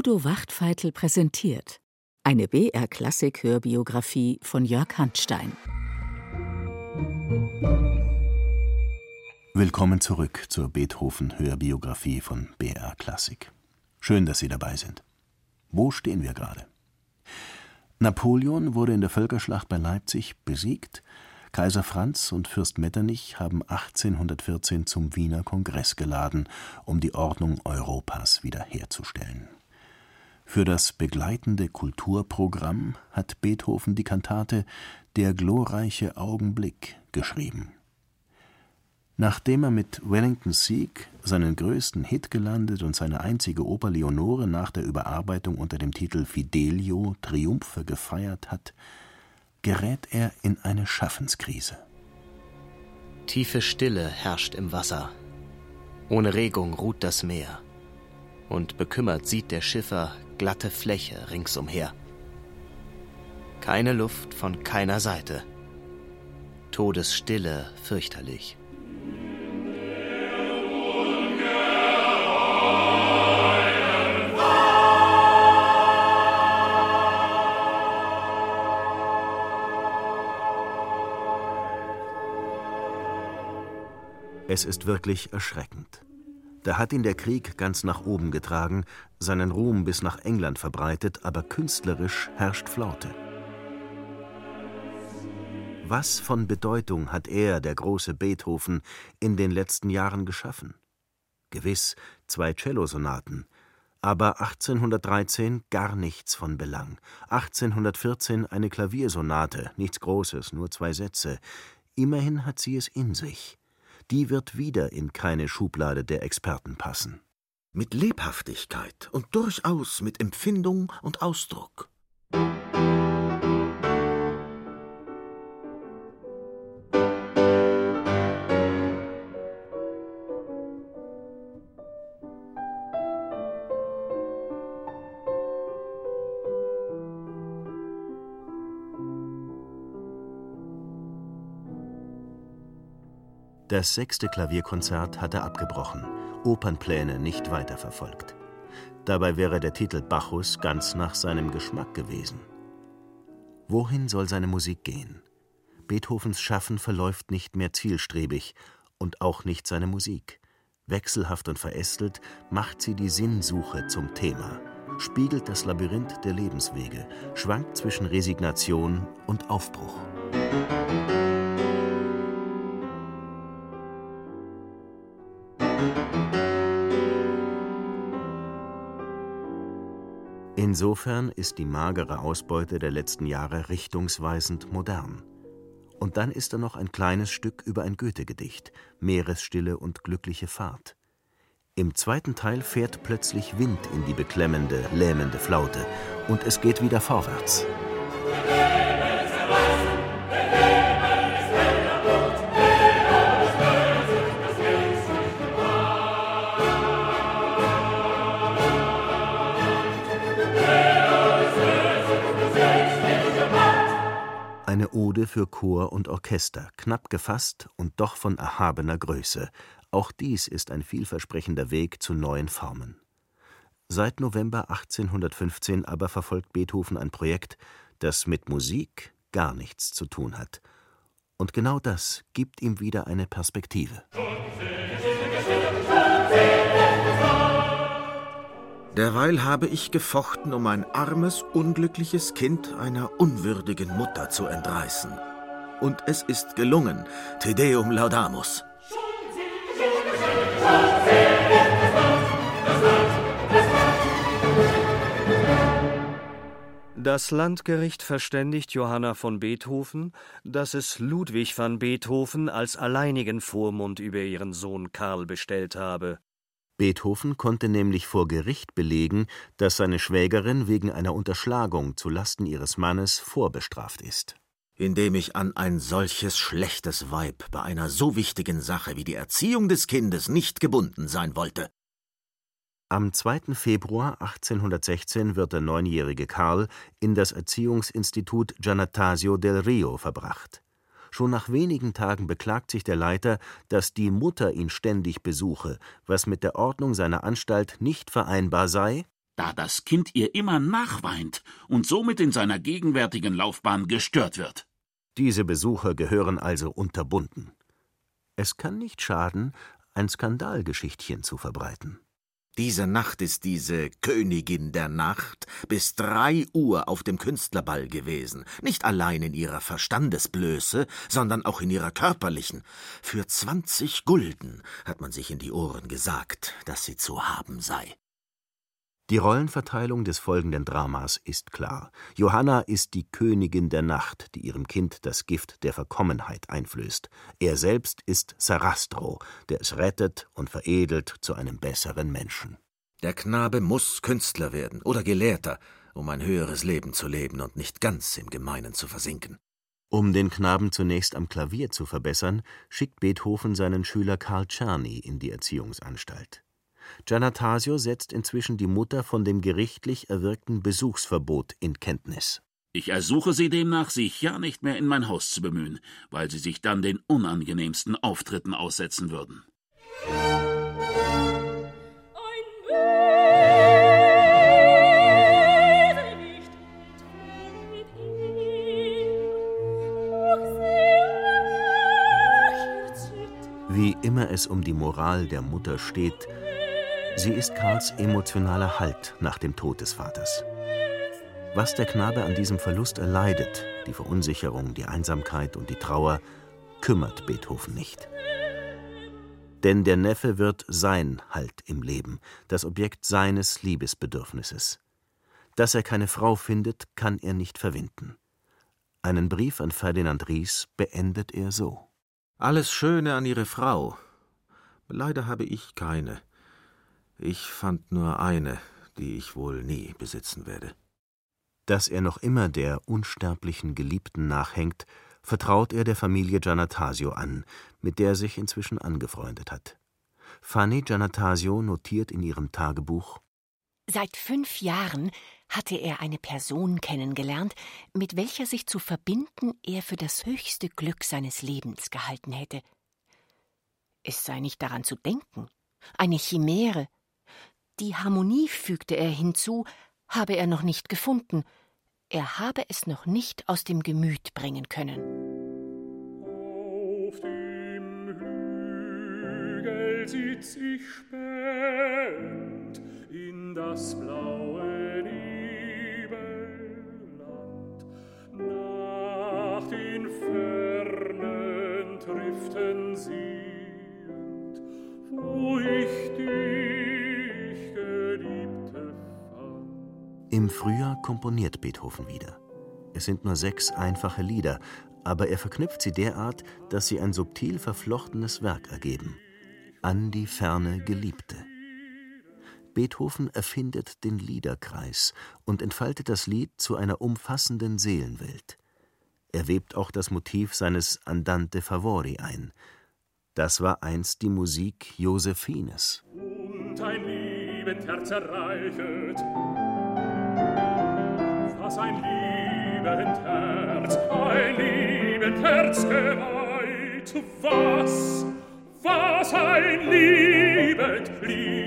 Udo Wachtfeitel präsentiert eine BR-Klassik-Hörbiografie von Jörg Handstein. Willkommen zurück zur Beethoven-Hörbiografie von BR Klassik. Schön, dass Sie dabei sind. Wo stehen wir gerade? Napoleon wurde in der Völkerschlacht bei Leipzig besiegt. Kaiser Franz und Fürst Metternich haben 1814 zum Wiener Kongress geladen, um die Ordnung Europas wiederherzustellen. Für das begleitende Kulturprogramm hat Beethoven die Kantate Der glorreiche Augenblick geschrieben. Nachdem er mit Wellingtons Sieg seinen größten Hit gelandet und seine einzige Oper Leonore nach der Überarbeitung unter dem Titel Fidelio Triumphe gefeiert hat, gerät er in eine Schaffenskrise. Tiefe Stille herrscht im Wasser. Ohne Regung ruht das Meer. Und bekümmert sieht der Schiffer glatte Fläche ringsumher. Keine Luft von keiner Seite. Todesstille fürchterlich. Es ist wirklich erschreckend. Da hat ihn der Krieg ganz nach oben getragen, seinen Ruhm bis nach England verbreitet, aber künstlerisch herrscht Flaute. Was von Bedeutung hat er, der große Beethoven, in den letzten Jahren geschaffen? Gewiss zwei Cellosonaten, aber 1813 gar nichts von Belang, 1814 eine Klaviersonate, nichts Großes, nur zwei Sätze. Immerhin hat sie es in sich die wird wieder in keine Schublade der Experten passen. Mit Lebhaftigkeit und durchaus mit Empfindung und Ausdruck. Das sechste Klavierkonzert hat er abgebrochen, Opernpläne nicht weiterverfolgt. Dabei wäre der Titel Bacchus ganz nach seinem Geschmack gewesen. Wohin soll seine Musik gehen? Beethovens Schaffen verläuft nicht mehr zielstrebig und auch nicht seine Musik. Wechselhaft und verästelt macht sie die Sinnsuche zum Thema, spiegelt das Labyrinth der Lebenswege, schwankt zwischen Resignation und Aufbruch. Insofern ist die magere Ausbeute der letzten Jahre richtungsweisend modern. Und dann ist da noch ein kleines Stück über ein Goethe-Gedicht, Meeresstille und glückliche Fahrt. Im zweiten Teil fährt plötzlich Wind in die beklemmende, lähmende Flaute und es geht wieder vorwärts. Ode für Chor und Orchester, knapp gefasst und doch von erhabener Größe. Auch dies ist ein vielversprechender Weg zu neuen Formen. Seit November 1815 aber verfolgt Beethoven ein Projekt, das mit Musik gar nichts zu tun hat. Und genau das gibt ihm wieder eine Perspektive. Derweil habe ich gefochten, um ein armes, unglückliches Kind einer unwürdigen Mutter zu entreißen. Und es ist gelungen. Te Deum laudamus. Das Landgericht verständigt Johanna von Beethoven, dass es Ludwig van Beethoven als alleinigen Vormund über ihren Sohn Karl bestellt habe. Beethoven konnte nämlich vor Gericht belegen, dass seine Schwägerin wegen einer Unterschlagung zu Lasten ihres Mannes vorbestraft ist. Indem ich an ein solches schlechtes Weib bei einer so wichtigen Sache wie die Erziehung des Kindes nicht gebunden sein wollte. Am 2. Februar 1816 wird der neunjährige Karl in das Erziehungsinstitut Giannatasio del Rio verbracht. Schon nach wenigen Tagen beklagt sich der Leiter, dass die Mutter ihn ständig besuche, was mit der Ordnung seiner Anstalt nicht vereinbar sei. da das Kind ihr immer nachweint und somit in seiner gegenwärtigen Laufbahn gestört wird. Diese Besucher gehören also unterbunden. Es kann nicht schaden, ein Skandalgeschichtchen zu verbreiten. Diese Nacht ist diese Königin der Nacht bis drei Uhr auf dem Künstlerball gewesen, nicht allein in ihrer Verstandesblöße, sondern auch in ihrer körperlichen. Für zwanzig Gulden hat man sich in die Ohren gesagt, dass sie zu haben sei. Die Rollenverteilung des folgenden Dramas ist klar. Johanna ist die Königin der Nacht, die ihrem Kind das Gift der Verkommenheit einflößt. Er selbst ist Sarastro, der es rettet und veredelt zu einem besseren Menschen. Der Knabe muss Künstler werden oder Gelehrter, um ein höheres Leben zu leben und nicht ganz im Gemeinen zu versinken. Um den Knaben zunächst am Klavier zu verbessern, schickt Beethoven seinen Schüler Karl Czerny in die Erziehungsanstalt. Giannatasio setzt inzwischen die Mutter von dem gerichtlich erwirkten Besuchsverbot in Kenntnis. Ich ersuche Sie demnach, sich ja nicht mehr in mein Haus zu bemühen, weil Sie sich dann den unangenehmsten Auftritten aussetzen würden. Wie immer es um die Moral der Mutter steht, Sie ist Karls emotionaler Halt nach dem Tod des Vaters. Was der Knabe an diesem Verlust erleidet, die Verunsicherung, die Einsamkeit und die Trauer, kümmert Beethoven nicht. Denn der Neffe wird sein Halt im Leben, das Objekt seines Liebesbedürfnisses. Dass er keine Frau findet, kann er nicht verwinden. Einen Brief an Ferdinand Ries beendet er so: Alles Schöne an Ihre Frau. Leider habe ich keine. Ich fand nur eine, die ich wohl nie besitzen werde. Dass er noch immer der unsterblichen Geliebten nachhängt, vertraut er der Familie Giannatasio an, mit der er sich inzwischen angefreundet hat. Fanny Giannatasio notiert in ihrem Tagebuch Seit fünf Jahren hatte er eine Person kennengelernt, mit welcher sich zu verbinden er für das höchste Glück seines Lebens gehalten hätte. Es sei nicht daran zu denken, eine Chimäre, die Harmonie, fügte er hinzu, habe er noch nicht gefunden, er habe es noch nicht aus dem Gemüt bringen können. Auf dem Hügel sitz ich spät in das blaue Nebelland. Nach den Fernen triften sehend, Im Frühjahr komponiert Beethoven wieder. Es sind nur sechs einfache Lieder, aber er verknüpft sie derart, dass sie ein subtil verflochtenes Werk ergeben. An die ferne Geliebte. Beethoven erfindet den Liederkreis und entfaltet das Lied zu einer umfassenden Seelenwelt. Er webt auch das Motiv seines Andante Favori ein. Das war einst die Musik Josephines. Und ein liebend Herz erreichet, was ein liebend Herz, ein liebend Herz geweiht, was, was ein liebend, liebend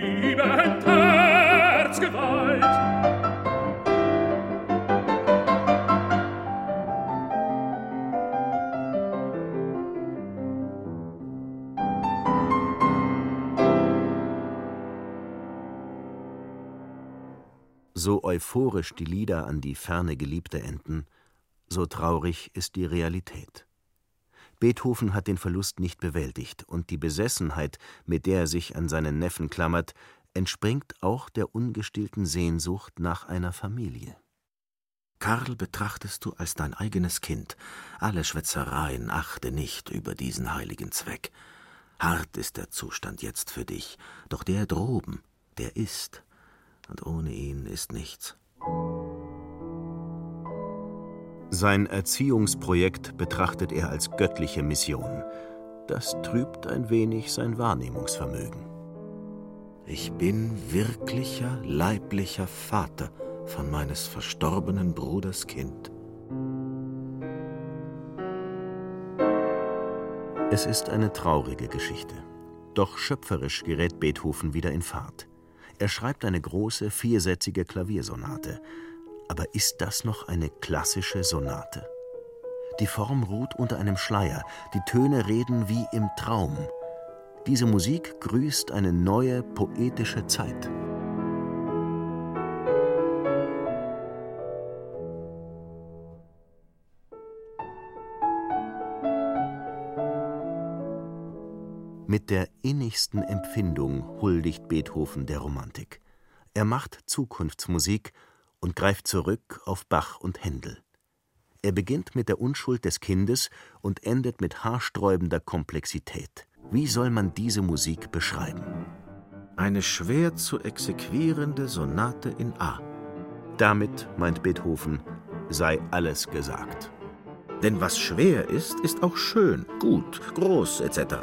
So euphorisch die Lieder an die ferne Geliebte enden, so traurig ist die Realität. Beethoven hat den Verlust nicht bewältigt, und die Besessenheit, mit der er sich an seinen Neffen klammert, entspringt auch der ungestillten Sehnsucht nach einer Familie. Karl betrachtest du als dein eigenes Kind. Alle Schwätzereien achte nicht über diesen heiligen Zweck. Hart ist der Zustand jetzt für dich, doch der droben, der ist und ohne ihn ist nichts. Sein Erziehungsprojekt betrachtet er als göttliche Mission. Das trübt ein wenig sein Wahrnehmungsvermögen. Ich bin wirklicher leiblicher Vater von meines verstorbenen Bruders Kind. Es ist eine traurige Geschichte. Doch schöpferisch gerät Beethoven wieder in Fahrt. Er schreibt eine große, viersätzige Klaviersonate. Aber ist das noch eine klassische Sonate? Die Form ruht unter einem Schleier, die Töne reden wie im Traum. Diese Musik grüßt eine neue poetische Zeit. Mit der innigsten Empfindung huldigt Beethoven der Romantik. Er macht Zukunftsmusik und greift zurück auf Bach und Händel. Er beginnt mit der Unschuld des Kindes und endet mit haarsträubender Komplexität. Wie soll man diese Musik beschreiben? Eine schwer zu exequierende Sonate in A. Damit, meint Beethoven, sei alles gesagt. Denn was schwer ist, ist auch schön, gut, groß etc.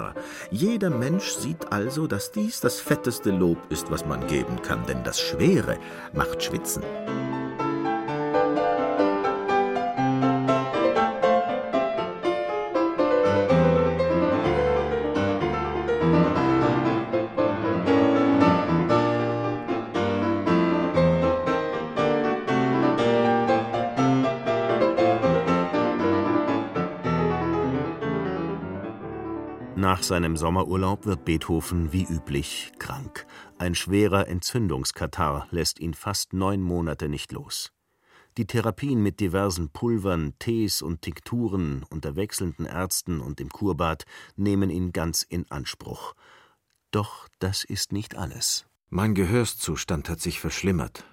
Jeder Mensch sieht also, dass dies das fetteste Lob ist, was man geben kann, denn das Schwere macht schwitzen. Nach seinem Sommerurlaub wird Beethoven wie üblich krank. Ein schwerer Entzündungskatarrh lässt ihn fast neun Monate nicht los. Die Therapien mit diversen Pulvern, Tees und Tinkturen unter wechselnden Ärzten und im Kurbad nehmen ihn ganz in Anspruch. Doch das ist nicht alles. Mein Gehörszustand hat sich verschlimmert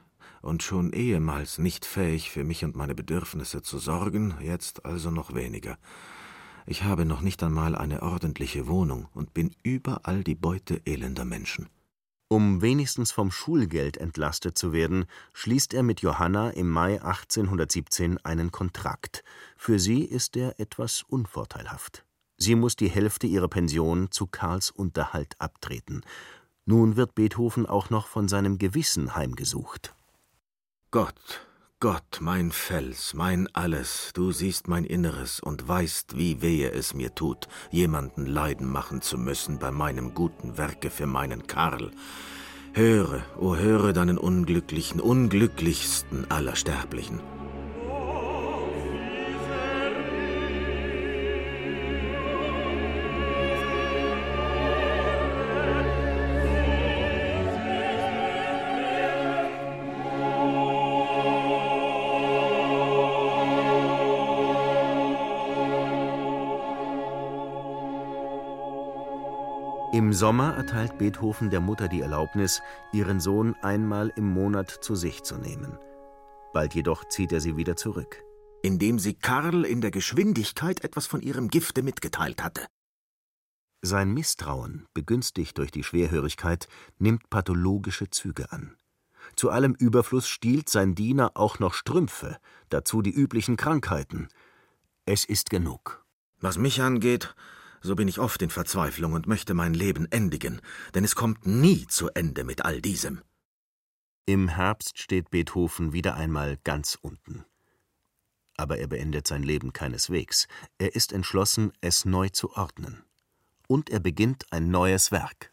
und schon ehemals nicht fähig, für mich und meine Bedürfnisse zu sorgen, jetzt also noch weniger. Ich habe noch nicht einmal eine ordentliche Wohnung und bin überall die Beute elender Menschen. Um wenigstens vom Schulgeld entlastet zu werden, schließt er mit Johanna im Mai 1817 einen Kontrakt. Für sie ist er etwas unvorteilhaft. Sie muss die Hälfte ihrer Pension zu Karls Unterhalt abtreten. Nun wird Beethoven auch noch von seinem Gewissen heimgesucht. Gott, Gott, mein Fels, mein Alles, du siehst mein Inneres und weißt, wie wehe es mir tut, jemanden leiden machen zu müssen bei meinem guten Werke für meinen Karl. Höre, o oh, höre deinen unglücklichen, unglücklichsten aller Sterblichen. Im Sommer erteilt Beethoven der Mutter die Erlaubnis, ihren Sohn einmal im Monat zu sich zu nehmen. Bald jedoch zieht er sie wieder zurück. Indem sie Karl in der Geschwindigkeit etwas von ihrem Gifte mitgeteilt hatte. Sein Misstrauen, begünstigt durch die Schwerhörigkeit, nimmt pathologische Züge an. Zu allem Überfluss stiehlt sein Diener auch noch Strümpfe, dazu die üblichen Krankheiten. Es ist genug. Was mich angeht, so bin ich oft in Verzweiflung und möchte mein Leben endigen, denn es kommt nie zu Ende mit all diesem. Im Herbst steht Beethoven wieder einmal ganz unten. Aber er beendet sein Leben keineswegs. Er ist entschlossen, es neu zu ordnen. Und er beginnt ein neues Werk.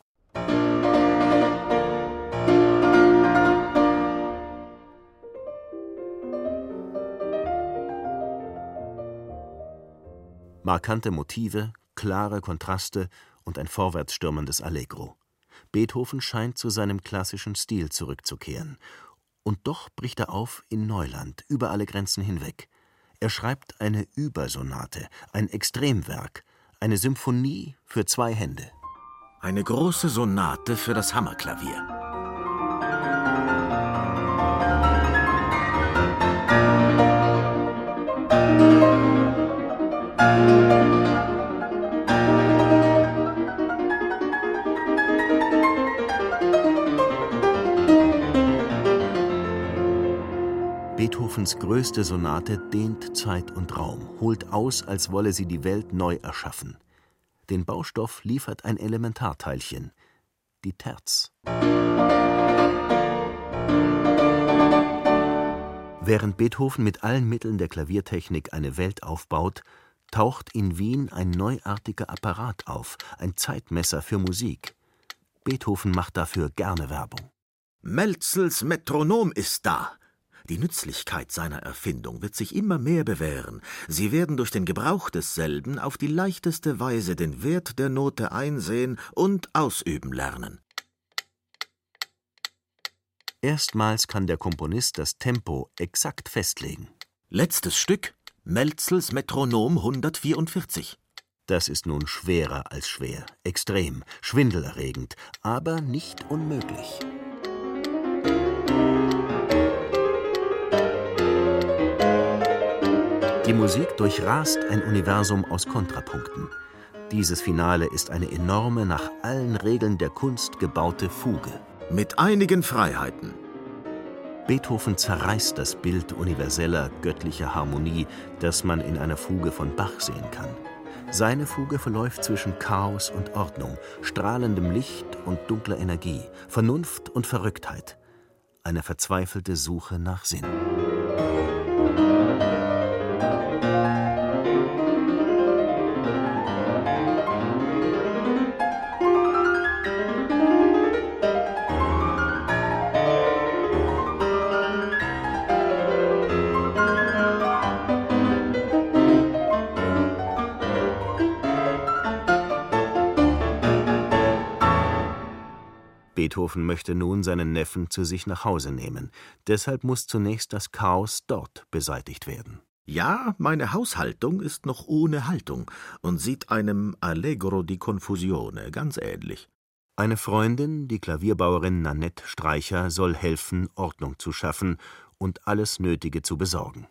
Markante Motive, klare Kontraste und ein vorwärtsstürmendes Allegro. Beethoven scheint zu seinem klassischen Stil zurückzukehren. Und doch bricht er auf in Neuland, über alle Grenzen hinweg. Er schreibt eine Übersonate, ein Extremwerk, eine Symphonie für zwei Hände. Eine große Sonate für das Hammerklavier. Beethovens größte Sonate dehnt Zeit und Raum, holt aus, als wolle sie die Welt neu erschaffen. Den Baustoff liefert ein Elementarteilchen, die Terz. Während Beethoven mit allen Mitteln der Klaviertechnik eine Welt aufbaut, taucht in Wien ein neuartiger Apparat auf, ein Zeitmesser für Musik. Beethoven macht dafür gerne Werbung. Melzels Metronom ist da. Die Nützlichkeit seiner Erfindung wird sich immer mehr bewähren. Sie werden durch den Gebrauch desselben auf die leichteste Weise den Wert der Note einsehen und ausüben lernen. Erstmals kann der Komponist das Tempo exakt festlegen. Letztes Stück, Melzels Metronom 144. Das ist nun schwerer als schwer, extrem, schwindelerregend, aber nicht unmöglich. Die Musik durchrast ein Universum aus Kontrapunkten. Dieses Finale ist eine enorme, nach allen Regeln der Kunst gebaute Fuge. Mit einigen Freiheiten. Beethoven zerreißt das Bild universeller, göttlicher Harmonie, das man in einer Fuge von Bach sehen kann. Seine Fuge verläuft zwischen Chaos und Ordnung, strahlendem Licht und dunkler Energie, Vernunft und Verrücktheit. Eine verzweifelte Suche nach Sinn. Beethoven möchte nun seinen Neffen zu sich nach Hause nehmen. Deshalb muss zunächst das Chaos dort beseitigt werden. Ja, meine Haushaltung ist noch ohne Haltung und sieht einem Allegro di Confusione ganz ähnlich. Eine Freundin, die Klavierbauerin Nanette Streicher, soll helfen, Ordnung zu schaffen und alles Nötige zu besorgen.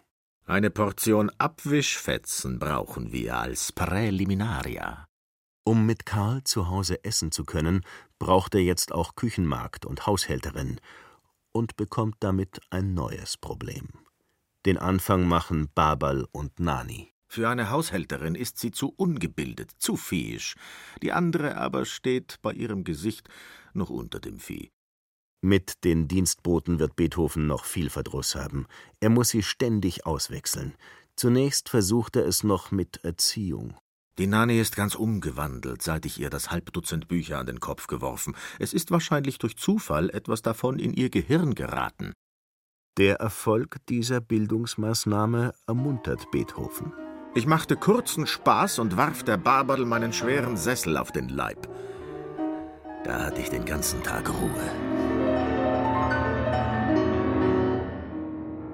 Eine Portion Abwischfetzen brauchen wir als Präliminaria. Um mit Karl zu Hause essen zu können, braucht er jetzt auch Küchenmagd und Haushälterin und bekommt damit ein neues Problem. Den Anfang machen Babal und Nani. Für eine Haushälterin ist sie zu ungebildet, zu viehisch. Die andere aber steht bei ihrem Gesicht noch unter dem Vieh. Mit den Dienstboten wird Beethoven noch viel Verdruss haben. Er muss sie ständig auswechseln. Zunächst versucht er es noch mit Erziehung. Die Nani ist ganz umgewandelt, seit ich ihr das Halbdutzend Bücher an den Kopf geworfen. Es ist wahrscheinlich durch Zufall etwas davon in ihr Gehirn geraten. Der Erfolg dieser Bildungsmaßnahme ermuntert Beethoven. Ich machte kurzen Spaß und warf der Barberl meinen schweren Sessel auf den Leib. Da hatte ich den ganzen Tag Ruhe.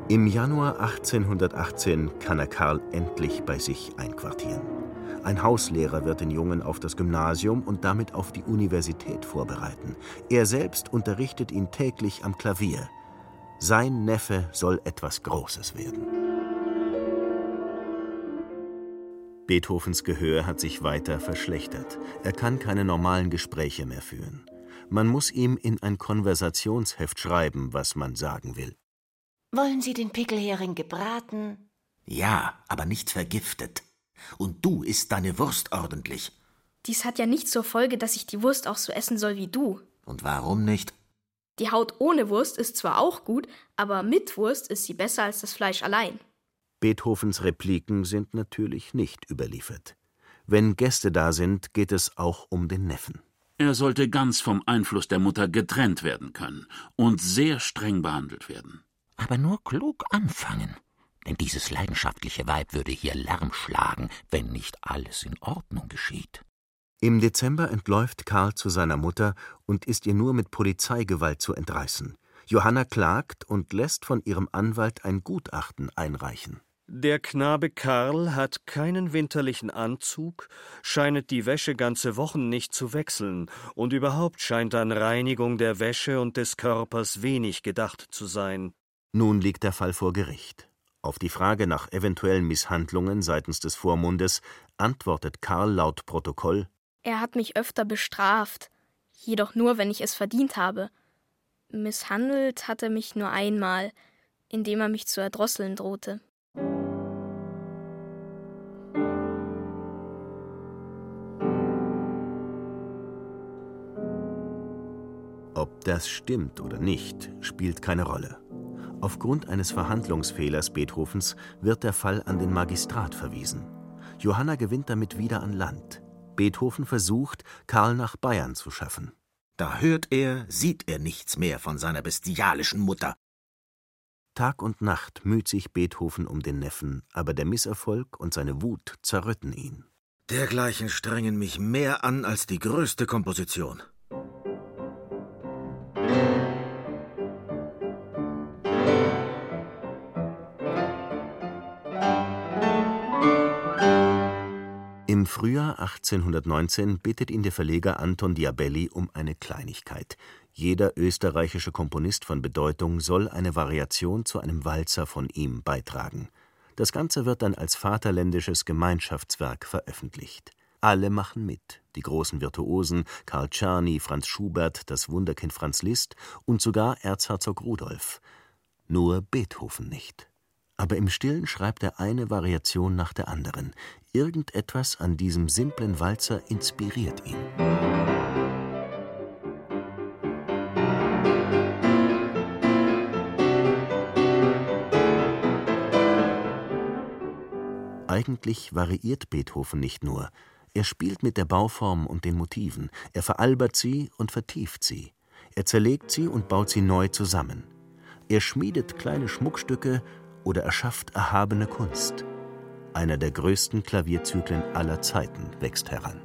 Im Januar 1818 kann er Karl endlich bei sich einquartieren. Ein Hauslehrer wird den Jungen auf das Gymnasium und damit auf die Universität vorbereiten. Er selbst unterrichtet ihn täglich am Klavier. Sein Neffe soll etwas Großes werden. Beethovens Gehör hat sich weiter verschlechtert. Er kann keine normalen Gespräche mehr führen. Man muss ihm in ein Konversationsheft schreiben, was man sagen will. Wollen Sie den Pickelhering gebraten? Ja, aber nicht vergiftet. Und du isst deine Wurst ordentlich. Dies hat ja nicht zur Folge, dass ich die Wurst auch so essen soll wie du. Und warum nicht? Die Haut ohne Wurst ist zwar auch gut, aber mit Wurst ist sie besser als das Fleisch allein. Beethovens Repliken sind natürlich nicht überliefert. Wenn Gäste da sind, geht es auch um den Neffen. Er sollte ganz vom Einfluss der Mutter getrennt werden können und sehr streng behandelt werden. Aber nur klug anfangen denn dieses leidenschaftliche Weib würde hier Lärm schlagen, wenn nicht alles in Ordnung geschieht. Im Dezember entläuft Karl zu seiner Mutter und ist ihr nur mit Polizeigewalt zu entreißen. Johanna klagt und lässt von ihrem Anwalt ein Gutachten einreichen. Der Knabe Karl hat keinen winterlichen Anzug, scheinet die Wäsche ganze Wochen nicht zu wechseln, und überhaupt scheint an Reinigung der Wäsche und des Körpers wenig gedacht zu sein. Nun liegt der Fall vor Gericht. Auf die Frage nach eventuellen Misshandlungen seitens des Vormundes antwortet Karl laut Protokoll: Er hat mich öfter bestraft, jedoch nur, wenn ich es verdient habe. Misshandelt hat er mich nur einmal, indem er mich zu erdrosseln drohte. Ob das stimmt oder nicht, spielt keine Rolle. Aufgrund eines Verhandlungsfehlers Beethovens wird der Fall an den Magistrat verwiesen. Johanna gewinnt damit wieder an Land. Beethoven versucht, Karl nach Bayern zu schaffen. da hört er, sieht er nichts mehr von seiner bestialischen Mutter. Tag und Nacht müht sich Beethoven um den Neffen, aber der Misserfolg und seine Wut zerrütten ihn. Dergleichen strengen mich mehr an als die größte Komposition. Frühjahr 1819 bittet ihn der Verleger Anton Diabelli um eine Kleinigkeit. Jeder österreichische Komponist von Bedeutung soll eine Variation zu einem Walzer von ihm beitragen. Das Ganze wird dann als vaterländisches Gemeinschaftswerk veröffentlicht. Alle machen mit, die großen Virtuosen Karl Czerny, Franz Schubert, das Wunderkind Franz Liszt und sogar Erzherzog Rudolf. Nur Beethoven nicht. Aber im Stillen schreibt er eine Variation nach der anderen. Irgendetwas an diesem simplen Walzer inspiriert ihn. Eigentlich variiert Beethoven nicht nur, er spielt mit der Bauform und den Motiven, er veralbert sie und vertieft sie, er zerlegt sie und baut sie neu zusammen. Er schmiedet kleine Schmuckstücke oder erschafft erhabene Kunst. Einer der größten Klavierzyklen aller Zeiten wächst heran.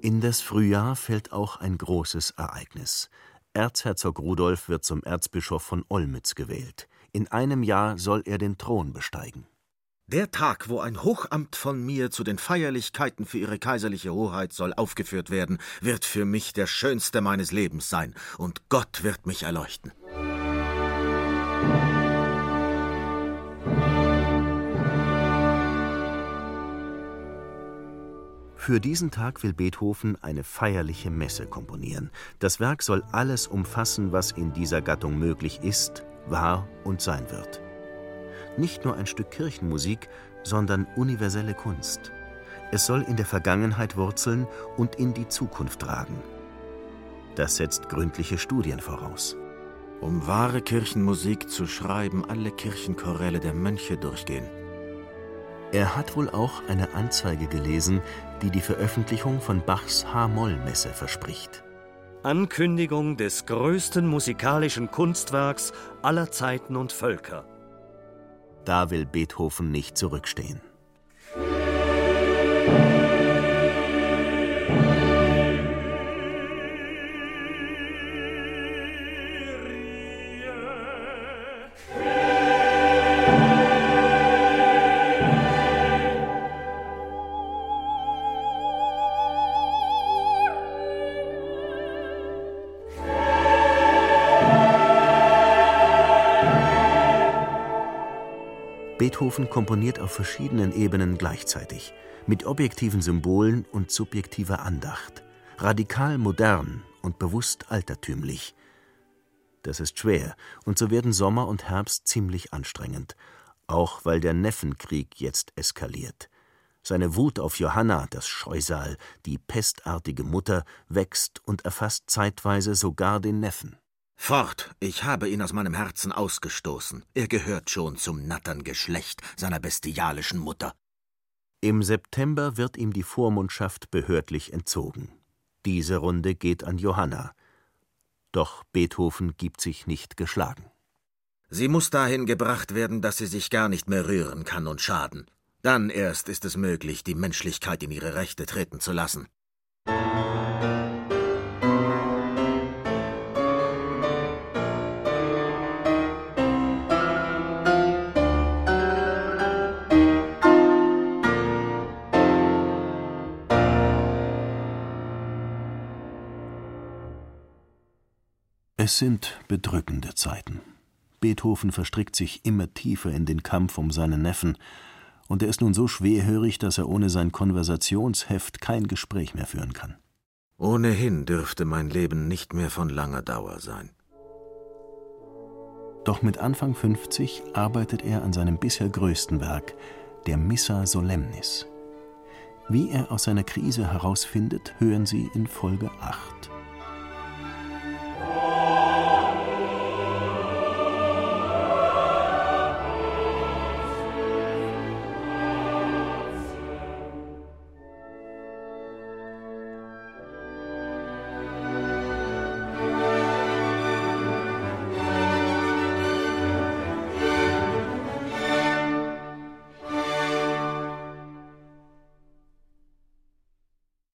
In das Frühjahr fällt auch ein großes Ereignis. Erzherzog Rudolf wird zum Erzbischof von Olmütz gewählt. In einem Jahr soll er den Thron besteigen. Der Tag, wo ein Hochamt von mir zu den Feierlichkeiten für ihre kaiserliche Hoheit soll aufgeführt werden, wird für mich der schönste meines Lebens sein, und Gott wird mich erleuchten. Für diesen Tag will Beethoven eine feierliche Messe komponieren. Das Werk soll alles umfassen, was in dieser Gattung möglich ist, war und sein wird. Nicht nur ein Stück Kirchenmusik, sondern universelle Kunst. Es soll in der Vergangenheit wurzeln und in die Zukunft tragen. Das setzt gründliche Studien voraus. Um wahre Kirchenmusik zu schreiben, alle Kirchenchoräle der Mönche durchgehen. Er hat wohl auch eine Anzeige gelesen, die die Veröffentlichung von Bachs H-Moll-Messe verspricht. Ankündigung des größten musikalischen Kunstwerks aller Zeiten und Völker. Da will Beethoven nicht zurückstehen. Beethoven komponiert auf verschiedenen Ebenen gleichzeitig, mit objektiven Symbolen und subjektiver Andacht, radikal modern und bewusst altertümlich. Das ist schwer, und so werden Sommer und Herbst ziemlich anstrengend, auch weil der Neffenkrieg jetzt eskaliert. Seine Wut auf Johanna, das Scheusal, die pestartige Mutter, wächst und erfasst zeitweise sogar den Neffen. Fort, ich habe ihn aus meinem Herzen ausgestoßen. Er gehört schon zum Natterngeschlecht seiner bestialischen Mutter. Im September wird ihm die Vormundschaft behördlich entzogen. Diese Runde geht an Johanna. Doch Beethoven gibt sich nicht geschlagen. Sie muss dahin gebracht werden, dass sie sich gar nicht mehr rühren kann und schaden. Dann erst ist es möglich, die Menschlichkeit in ihre Rechte treten zu lassen. Es sind bedrückende Zeiten. Beethoven verstrickt sich immer tiefer in den Kampf um seinen Neffen, und er ist nun so schwerhörig, dass er ohne sein Konversationsheft kein Gespräch mehr führen kann. Ohnehin dürfte mein Leben nicht mehr von langer Dauer sein. Doch mit Anfang 50 arbeitet er an seinem bisher größten Werk, der Missa Solemnis. Wie er aus seiner Krise herausfindet, hören Sie in Folge 8.